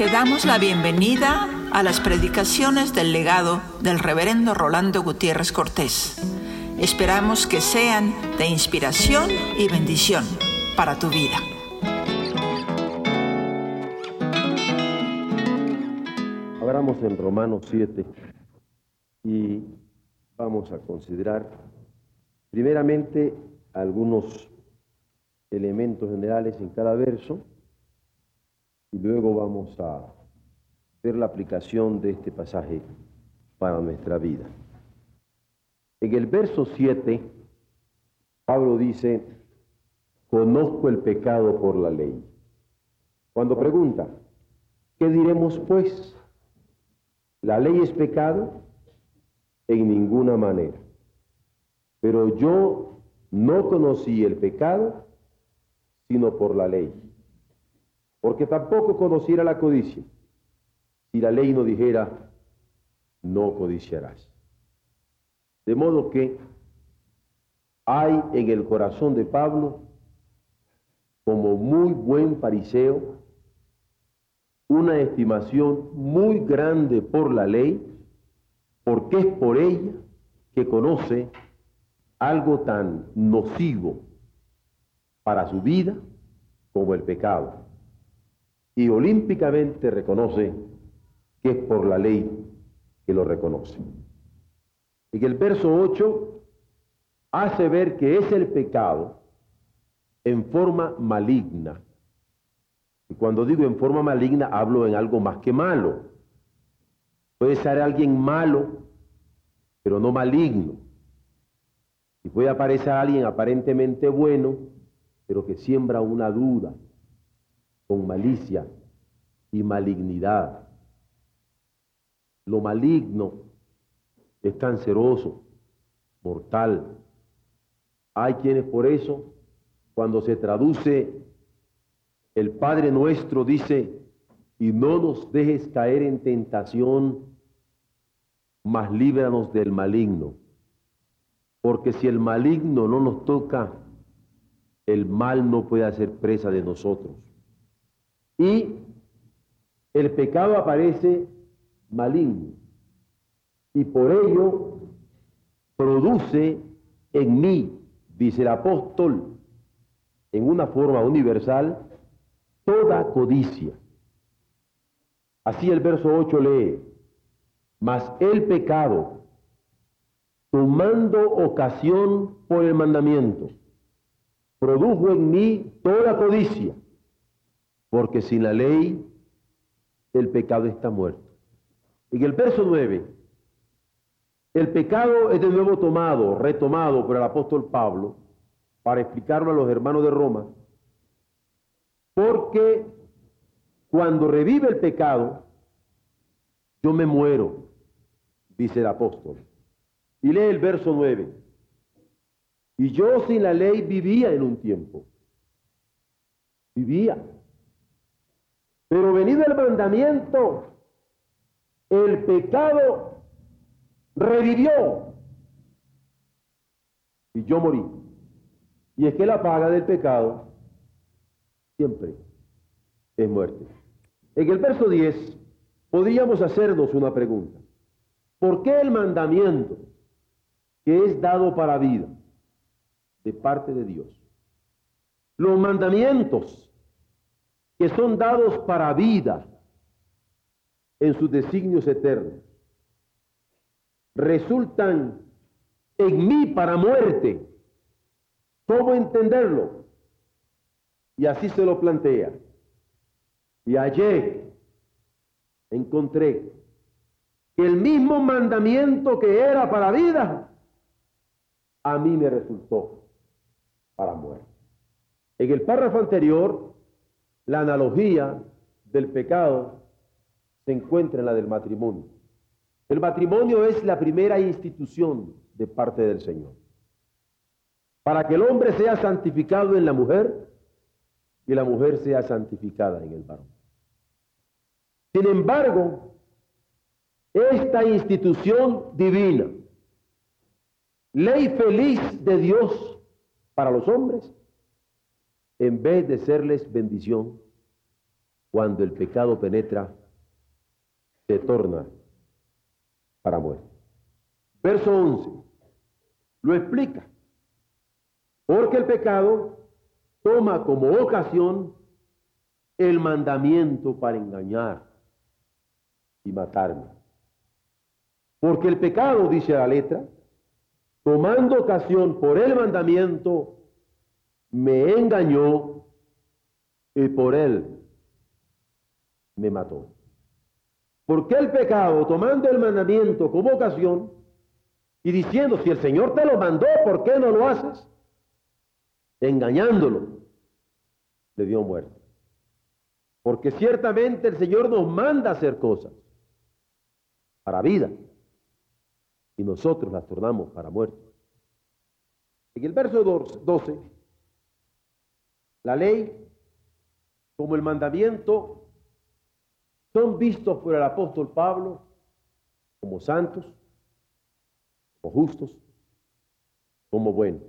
Te damos la bienvenida a las predicaciones del legado del reverendo Rolando Gutiérrez Cortés. Esperamos que sean de inspiración y bendición para tu vida. Abramos en Romanos 7 y vamos a considerar primeramente algunos elementos generales en cada verso y luego vamos a ver la aplicación de este pasaje para nuestra vida. En el verso 7, Pablo dice, conozco el pecado por la ley. Cuando pregunta, ¿qué diremos pues? ¿La ley es pecado? En ninguna manera. Pero yo no conocí el pecado sino por la ley porque tampoco conociera la codicia si la ley no dijera, no codiciarás. De modo que hay en el corazón de Pablo, como muy buen fariseo, una estimación muy grande por la ley, porque es por ella que conoce algo tan nocivo para su vida como el pecado y olímpicamente reconoce que es por la ley que lo reconoce. Y que el verso 8 hace ver que es el pecado en forma maligna. Y cuando digo en forma maligna, hablo en algo más que malo. Puede ser alguien malo, pero no maligno. Y puede aparecer alguien aparentemente bueno, pero que siembra una duda, con malicia y malignidad. Lo maligno es canceroso, mortal. Hay quienes por eso, cuando se traduce el Padre nuestro, dice, y no nos dejes caer en tentación, mas líbranos del maligno. Porque si el maligno no nos toca, el mal no puede hacer presa de nosotros. Y el pecado aparece maligno. Y por ello produce en mí, dice el apóstol, en una forma universal, toda codicia. Así el verso 8 lee, mas el pecado, tomando ocasión por el mandamiento, produjo en mí toda codicia porque sin la ley el pecado está muerto. En el verso 9, el pecado es de nuevo tomado, retomado por el apóstol Pablo, para explicarlo a los hermanos de Roma, porque cuando revive el pecado, yo me muero, dice el apóstol. Y lee el verso 9. Y yo sin la ley vivía en un tiempo. Vivía. Pero venido el mandamiento, el pecado revivió y yo morí. Y es que la paga del pecado siempre es muerte. En el verso 10 podríamos hacernos una pregunta. ¿Por qué el mandamiento que es dado para vida de parte de Dios? Los mandamientos que son dados para vida en sus designios eternos, resultan en mí para muerte. ¿Cómo entenderlo? Y así se lo plantea. Y ayer encontré que el mismo mandamiento que era para vida, a mí me resultó para muerte. En el párrafo anterior la analogía del pecado se encuentra en la del matrimonio. El matrimonio es la primera institución de parte del Señor. Para que el hombre sea santificado en la mujer y la mujer sea santificada en el varón. Sin embargo, esta institución divina, ley feliz de Dios para los hombres, en vez de serles bendición, cuando el pecado penetra, se torna para muerte. Verso 11 lo explica. Porque el pecado toma como ocasión el mandamiento para engañar y matarme. Porque el pecado, dice la letra, tomando ocasión por el mandamiento, me engañó y por él me mató. Porque el pecado, tomando el mandamiento como ocasión y diciendo, si el Señor te lo mandó, ¿por qué no lo haces? Engañándolo, le dio muerte. Porque ciertamente el Señor nos manda hacer cosas para vida y nosotros las tornamos para muerte. En el verso 12, la ley como el mandamiento son vistos por el apóstol Pablo como santos, como justos, como buenos.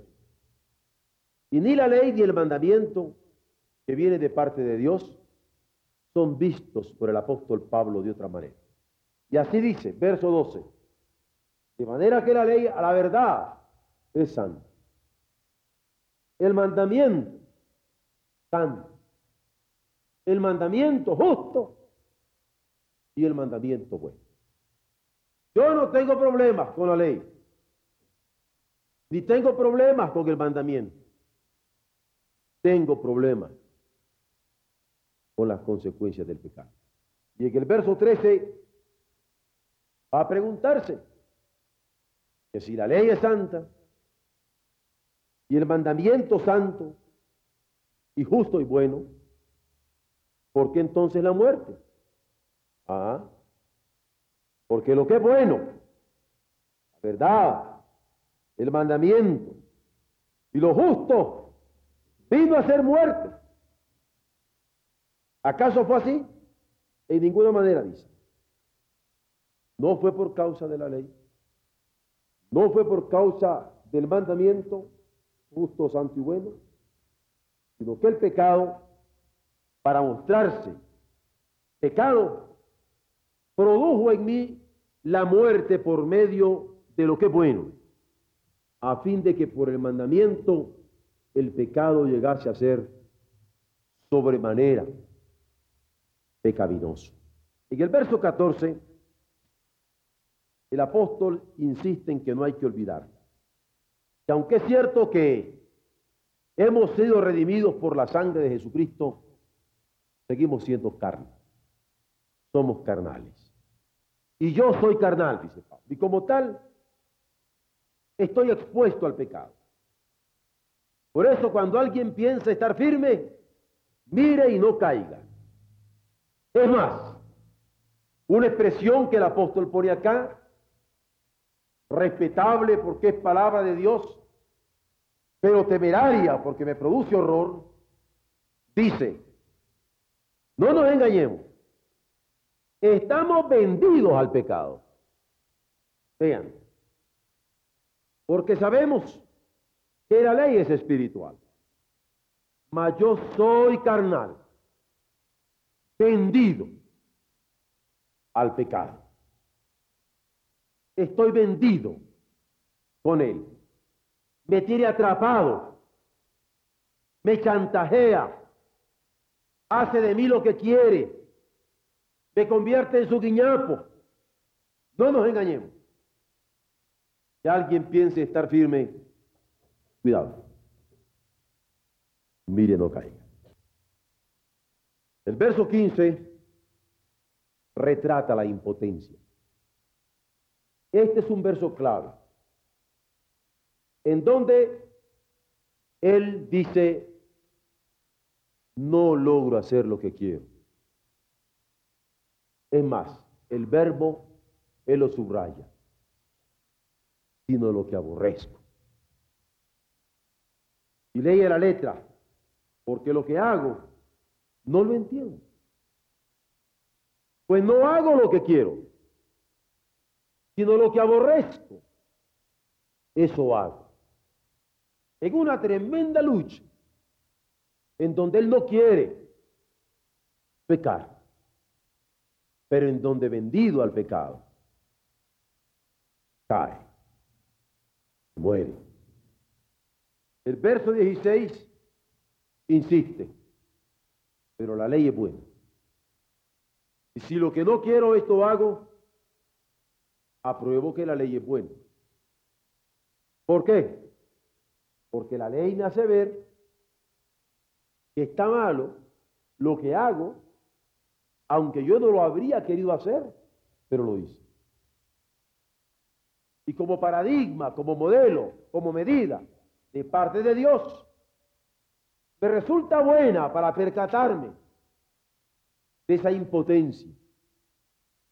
Y ni la ley ni el mandamiento que viene de parte de Dios son vistos por el apóstol Pablo de otra manera. Y así dice, verso 12, de manera que la ley a la verdad es santa. El mandamiento, santo. El mandamiento justo y el mandamiento bueno. Yo no tengo problemas con la ley, ni tengo problemas con el mandamiento. Tengo problemas con las consecuencias del pecado. Y en el verso 13 va a preguntarse que si la ley es santa y el mandamiento santo y justo y bueno, ¿por qué entonces la muerte? Ah, porque lo que es bueno, la verdad, el mandamiento y lo justo, vino a ser muerte. ¿Acaso fue así? En ninguna manera, dice. No fue por causa de la ley. No fue por causa del mandamiento justo, santo y bueno, sino que el pecado, para mostrarse pecado, produjo en mí la muerte por medio de lo que es bueno, a fin de que por el mandamiento el pecado llegase a ser sobremanera pecaminoso. En el verso 14, el apóstol insiste en que no hay que olvidar que aunque es cierto que hemos sido redimidos por la sangre de Jesucristo, seguimos siendo carne. Somos carnales. Y yo soy carnal, dice Pablo. Y como tal, estoy expuesto al pecado. Por eso cuando alguien piensa estar firme, mire y no caiga. Es más, una expresión que el apóstol pone acá, respetable porque es palabra de Dios, pero temeraria porque me produce horror, dice, no nos engañemos, estamos vendidos al pecado. Vean, porque sabemos que la ley es espiritual, mas yo soy carnal vendido al pecado. Estoy vendido con él. Me tiene atrapado. Me chantajea. Hace de mí lo que quiere. Me convierte en su guiñapo. No nos engañemos. Si alguien piense estar firme, cuidado. Mire, no caiga. El verso 15 retrata la impotencia. Este es un verso clave, en donde él dice, no logro hacer lo que quiero. Es más, el verbo, él lo subraya, sino lo que aborrezco. Y lee la letra, porque lo que hago no lo entiendo. Pues no hago lo que quiero, sino lo que aborrezco. Eso hago. En una tremenda lucha, en donde él no quiere, pecar. Pero en donde vendido al pecado, cae, muere. El verso 16 insiste, pero la ley es buena. Y si lo que no quiero esto hago, apruebo que la ley es buena. ¿Por qué? Porque la ley me hace ver que está malo lo que hago, aunque yo no lo habría querido hacer, pero lo hice. Y como paradigma, como modelo, como medida de parte de Dios, me resulta buena para percatarme de esa impotencia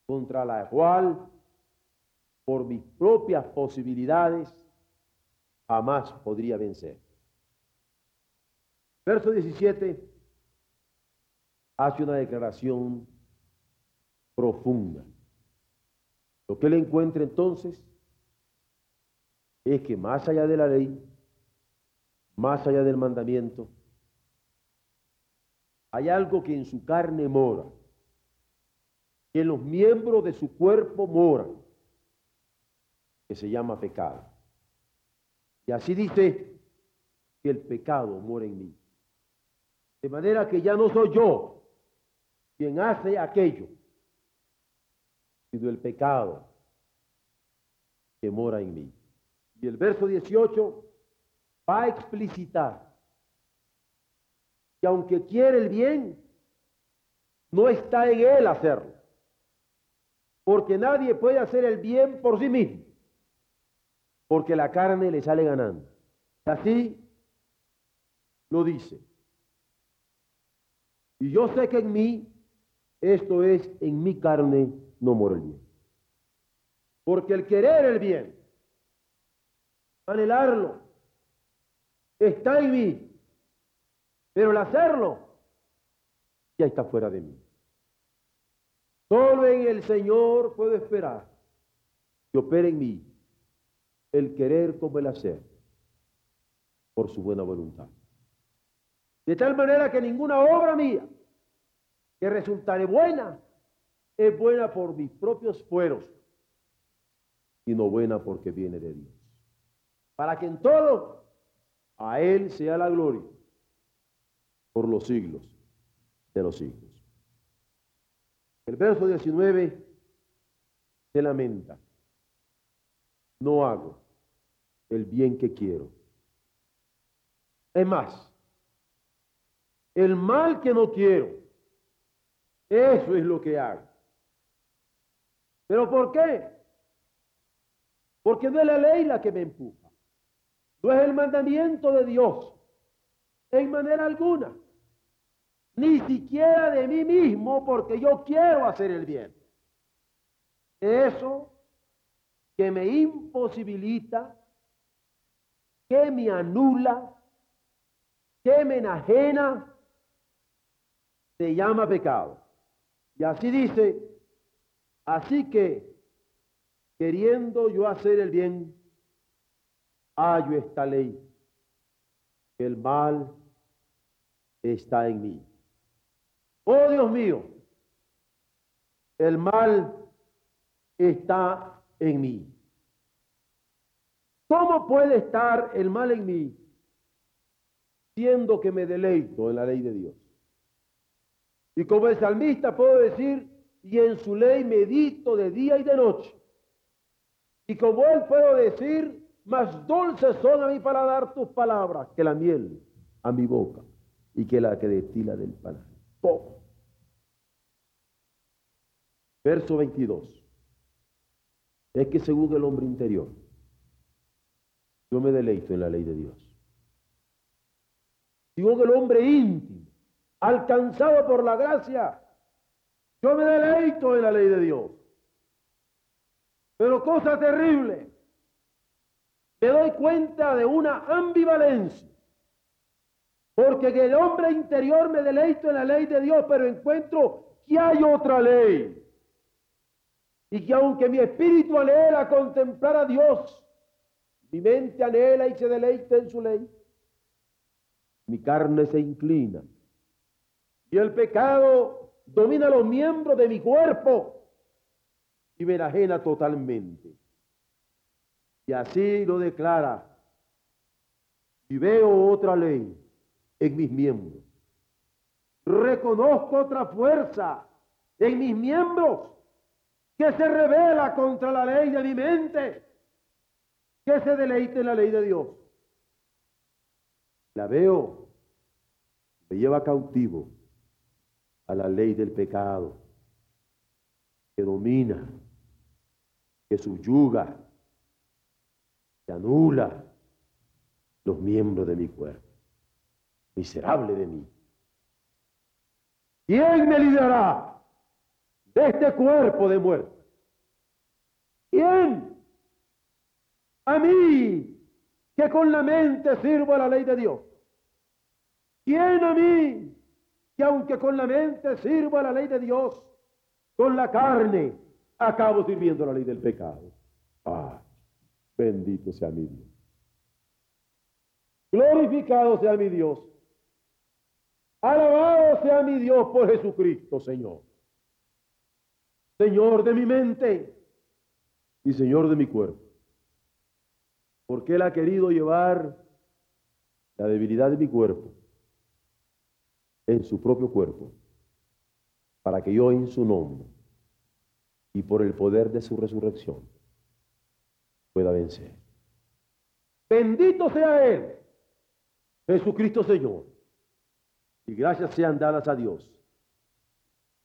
contra la cual, por mis propias posibilidades, jamás podría vencer. Verso 17 hace una declaración profunda. Lo que él encuentra entonces es que más allá de la ley, más allá del mandamiento, hay algo que en su carne mora, que en los miembros de su cuerpo mora, que se llama pecado. Y así dice que el pecado mora en mí. De manera que ya no soy yo quien hace aquello, sino el pecado que mora en mí. Y el verso 18 va a explicitar que aunque quiere el bien, no está en él hacerlo. Porque nadie puede hacer el bien por sí mismo. Porque la carne le sale ganando. Así lo dice. Y yo sé que en mí, esto es, en mi carne no mora el bien. Porque el querer el bien, anhelarlo, está en mí. Pero el hacerlo ya está fuera de mí. Solo en el Señor puedo esperar que opere en mí el querer como el hacer por su buena voluntad. De tal manera que ninguna obra mía que resultare buena es buena por mis propios fueros, sino buena porque viene de Dios. Para que en todo a Él sea la gloria por los siglos de los siglos. El verso 19 se lamenta. No hago el bien que quiero. Es más, el mal que no quiero. Eso es lo que hago. ¿Pero por qué? Porque no es la ley la que me empuja. No es el mandamiento de Dios. En manera alguna. Ni siquiera de mí mismo porque yo quiero hacer el bien. Eso que me imposibilita, que me anula, que me enajena se llama pecado. Y así dice, así que queriendo yo hacer el bien, hallo esta ley, que el mal está en mí. Oh Dios mío, el mal está en mí. ¿Cómo puede estar el mal en mí siendo que me deleito en la ley de Dios? Y como el salmista puedo decir, y en su ley medito de día y de noche. Y como él puedo decir, más dulces son a mí para dar tus palabras que la miel a mi boca y que la que destila del pan. Verso 22. Es que según el hombre interior, yo me deleito en la ley de Dios. Según el hombre íntimo, alcanzado por la gracia. Yo me deleito en la ley de Dios. Pero cosa terrible, me doy cuenta de una ambivalencia. Porque en el hombre interior me deleito en la ley de Dios, pero encuentro que hay otra ley. Y que aunque mi espíritu anhela contemplar a Dios, mi mente anhela y se deleita en su ley, mi carne se inclina y el pecado domina los miembros de mi cuerpo y me ajena totalmente. Y así lo declara. Y veo otra ley en mis miembros. Reconozco otra fuerza en mis miembros que se revela contra la ley de mi mente, que se deleite en la ley de Dios. La veo, me lleva cautivo a la ley del pecado, que domina, que subyuga, que anula los miembros de mi cuerpo. Miserable de mí. ¿Quién me librará de este cuerpo de muerte? ¿Quién? A mí, que con la mente sirvo a la ley de Dios. ¿Quién a mí, que aunque con la mente sirvo a la ley de Dios, con la carne acabo sirviendo a la ley del pecado? Ah, bendito sea mi Dios. Glorificado sea mi Dios. Alabado sea mi Dios por Jesucristo, Señor. Señor de mi mente y Señor de mi cuerpo. Porque Él ha querido llevar la debilidad de mi cuerpo en su propio cuerpo, para que yo en su nombre y por el poder de su resurrección pueda vencer. Bendito sea Él, Jesucristo Señor. Y gracias sean dadas a Dios,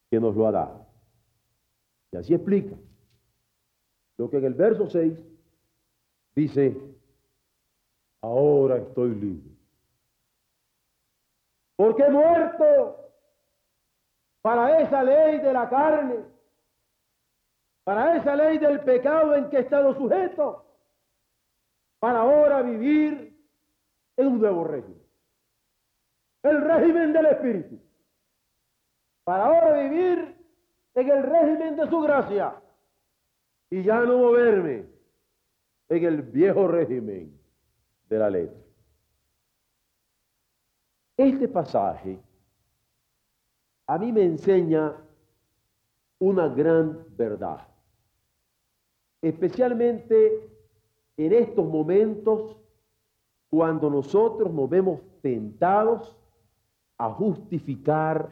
que nos lo ha dado. Y así explica lo que en el verso 6 dice, ahora estoy libre. Porque he muerto para esa ley de la carne, para esa ley del pecado en que he estado sujeto, para ahora vivir en un nuevo régimen. El régimen del Espíritu. Para ahora vivir en el régimen de su gracia y ya no moverme en el viejo régimen de la letra. Este pasaje a mí me enseña una gran verdad, especialmente en estos momentos cuando nosotros nos vemos tentados a justificar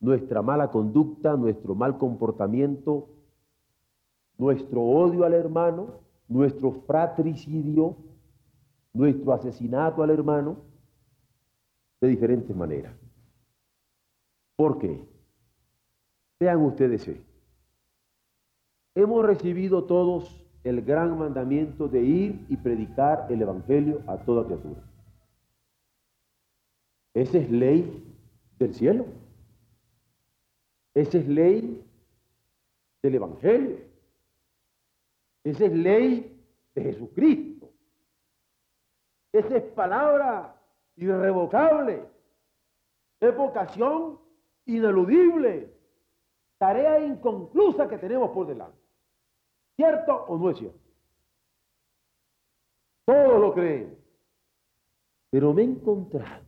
nuestra mala conducta, nuestro mal comportamiento, nuestro odio al hermano, nuestro fratricidio, nuestro asesinato al hermano, de diferentes maneras. ¿Por qué? Vean ustedes. Hemos recibido todos el gran mandamiento de ir y predicar el Evangelio a toda criatura. Esa es ley del cielo. Esa es ley del Evangelio. Esa es ley de Jesucristo. Esa es palabra irrevocable, es vocación ineludible, tarea inconclusa que tenemos por delante. ¿Cierto o no es cierto? Todos lo creen. Pero me he encontrado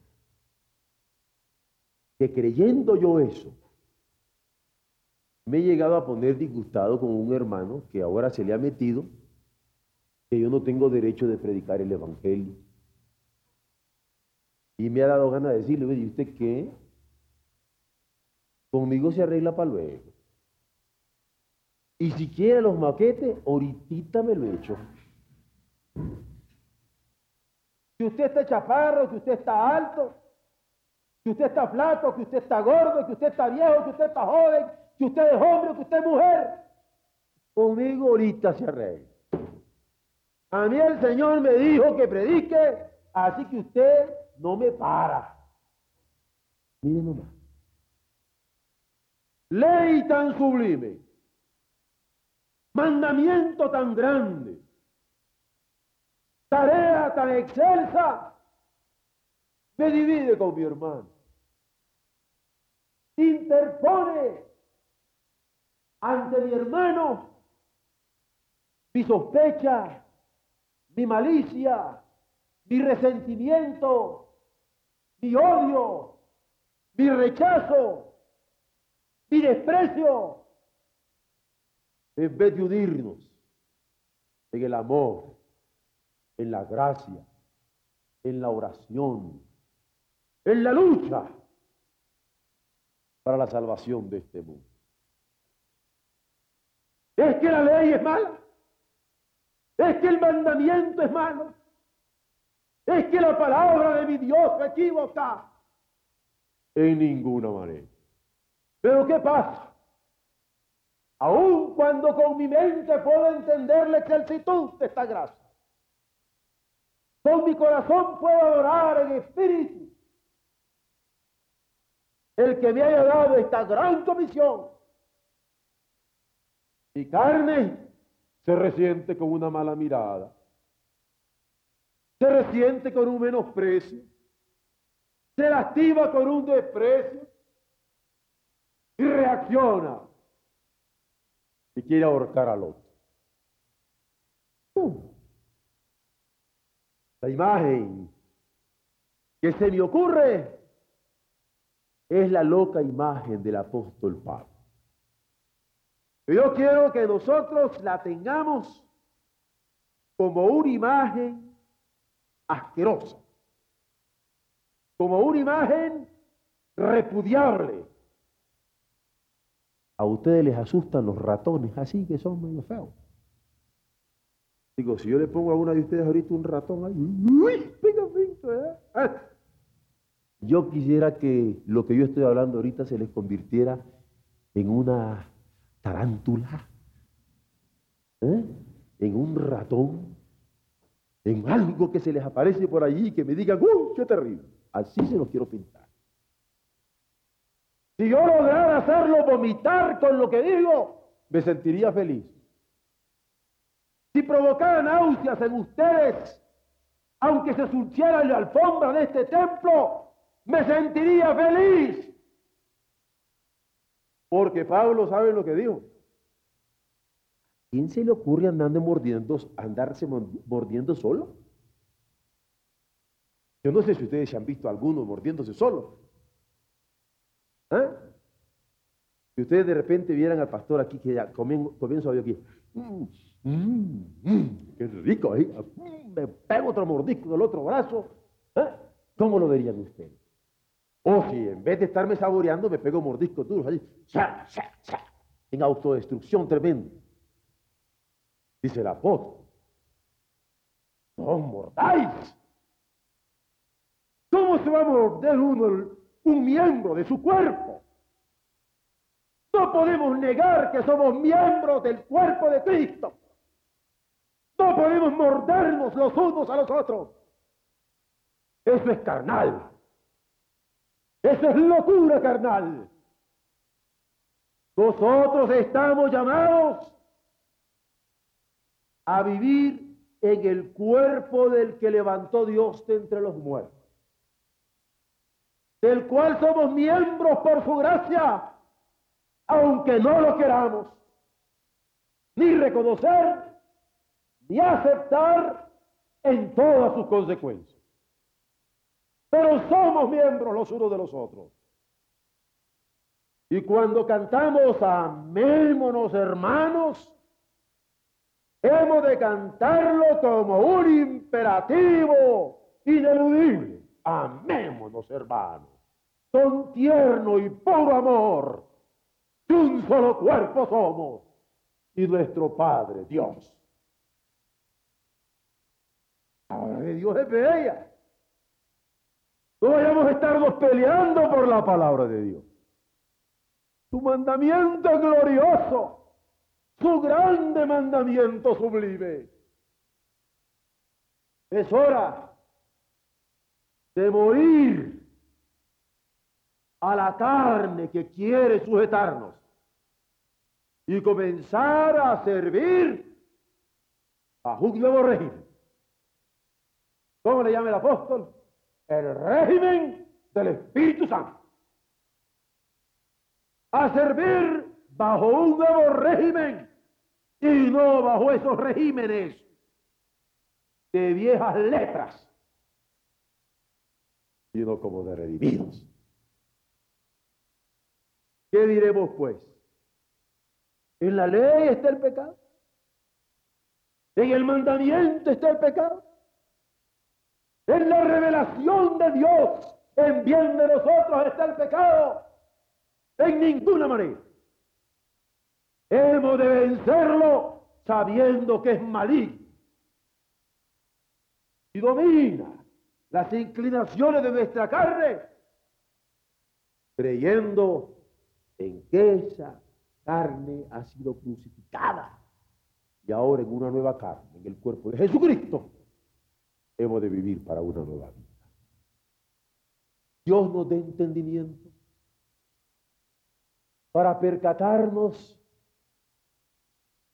que creyendo yo eso, me he llegado a poner disgustado con un hermano que ahora se le ha metido que yo no tengo derecho de predicar el Evangelio y me ha dado ganas de decirle, ¿y usted qué? Conmigo se arregla para luego. Y si quiere los maquetes, ahorita me lo echo. Si usted está chaparro, que usted está alto, que usted está flaco, que usted está gordo, que usted está viejo, que usted está joven, que usted es hombre, que usted es mujer, conmigo ahorita se arregla. A mí el Señor me dijo que predique, así que usted no me para. Miren nomás. Ley tan sublime, mandamiento tan grande, tarea tan excelsa, me divide con mi hermano. Interpone ante mi hermano mi sospecha, mi malicia, mi resentimiento, mi odio, mi rechazo, mi desprecio, en vez de unirnos en el amor, en la gracia, en la oración, en la lucha para la salvación de este mundo. Es que la ley es mala. Es que el mandamiento es malo. Es que la palabra de mi Dios se equivoca. En ninguna manera. Pero ¿qué pasa? Aun cuando con mi mente puedo entender la excelsitud de esta gracia. Con mi corazón puedo adorar en espíritu. El que me haya dado esta gran comisión. Mi carne se resiente con una mala mirada. Se resiente con un menosprecio. Se lastima con un desprecio. Y reacciona y quiere ahorcar al otro. La imagen que se me ocurre es la loca imagen del apóstol Pablo. Yo quiero que nosotros la tengamos como una imagen asquerosa, como una imagen repudiable, a ustedes les asustan los ratones así que son medio feos. Digo, si yo le pongo a una de ustedes ahorita un ratón ahí, uy, ¿eh? Ah. Yo quisiera que lo que yo estoy hablando ahorita se les convirtiera en una tarántula, ¿eh? en un ratón, en algo que se les aparece por allí y que me digan, uy, qué terrible. Así se los quiero pintar. Si yo lograra hacerlo vomitar con lo que digo, me sentiría feliz. Si provocara náuseas en ustedes, aunque se surciera la alfombra de este templo, me sentiría feliz. Porque Pablo sabe lo que dijo. ¿Quién se le ocurre andando mordiendo, andarse mordiendo solo? Yo no sé si ustedes han visto alguno mordiéndose solo. ¿Eh? Si ustedes de repente vieran al pastor aquí que ya comienzo a ver aquí, mm, mm, mm, qué rico, ahí, me pego otro mordisco del otro brazo, ¿eh? ¿cómo lo verían ustedes? O si en vez de estarme saboreando me pego mordiscos duros allí, en autodestrucción tremenda. Dice el apóstol, no mordáis. ¿Cómo se va a morder uno un miembro de su cuerpo. No podemos negar que somos miembros del cuerpo de Cristo. No podemos mordernos los unos a los otros. Eso es carnal. Eso es locura carnal. Nosotros estamos llamados a vivir en el cuerpo del que levantó Dios de entre los muertos del cual somos miembros por su gracia, aunque no lo queramos, ni reconocer, ni aceptar en todas sus consecuencias. Pero somos miembros los unos de los otros. Y cuando cantamos amémonos hermanos, hemos de cantarlo como un imperativo ineludible. Amémonos hermanos con tierno y puro amor, de un solo cuerpo somos, y nuestro Padre Dios. Ahora de Dios es bella. No vayamos a estarnos peleando por la palabra de Dios. Su mandamiento glorioso, su grande mandamiento sublime. Es hora de morir a la carne que quiere sujetarnos y comenzar a servir a un nuevo régimen. ¿Cómo le llama el apóstol? El régimen del Espíritu Santo. A servir bajo un nuevo régimen y no bajo esos regímenes de viejas letras, sino como de redimidos ¿Qué diremos pues? ¿En la ley está el pecado? ¿En el mandamiento está el pecado? ¿En la revelación de Dios en bien de nosotros está el pecado? En ninguna manera. Hemos de vencerlo sabiendo que es maligno y domina las inclinaciones de nuestra carne, creyendo en que esa carne ha sido crucificada y ahora en una nueva carne, en el cuerpo de Jesucristo, hemos de vivir para una nueva vida. Dios nos dé entendimiento para percatarnos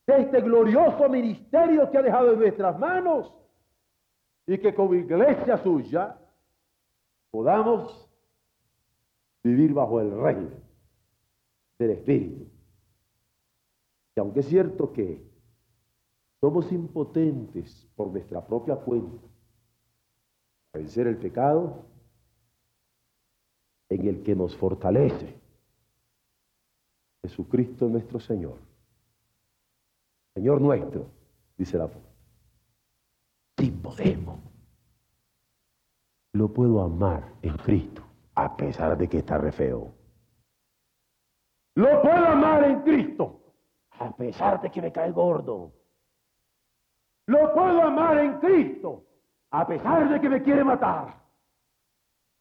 de este glorioso ministerio que ha dejado en nuestras manos y que como iglesia suya podamos vivir bajo el reino del Espíritu. Y aunque es cierto que somos impotentes por nuestra propia cuenta vencer el pecado, en el que nos fortalece Jesucristo nuestro Señor. Señor nuestro, dice la voz si podemos. Lo puedo amar en Cristo, a pesar de que está re feo. Lo puedo amar en Cristo, a pesar de que me cae gordo. Lo puedo amar en Cristo, a pesar de que me quiere matar.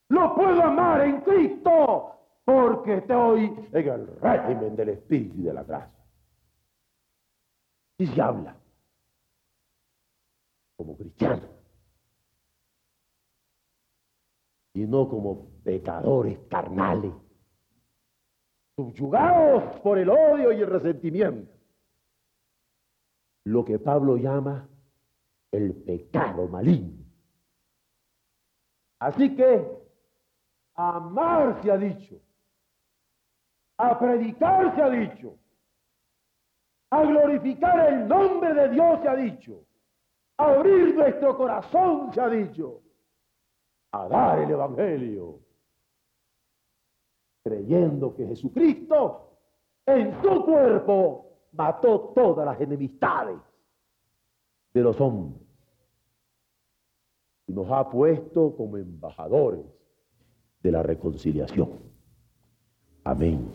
Lo puedo amar en Cristo, porque estoy en el régimen del Espíritu y de la gracia. Y se habla como cristianos y no como pecadores carnales, subyugados por el odio y el resentimiento. Lo que Pablo llama el pecado maligno. Así que amar se ha dicho, a predicar se ha dicho, a glorificar el nombre de Dios se ha dicho abrir nuestro corazón, se ha dicho, a dar el Evangelio, creyendo que Jesucristo en su cuerpo mató todas las enemistades de los hombres y nos ha puesto como embajadores de la reconciliación. Amén.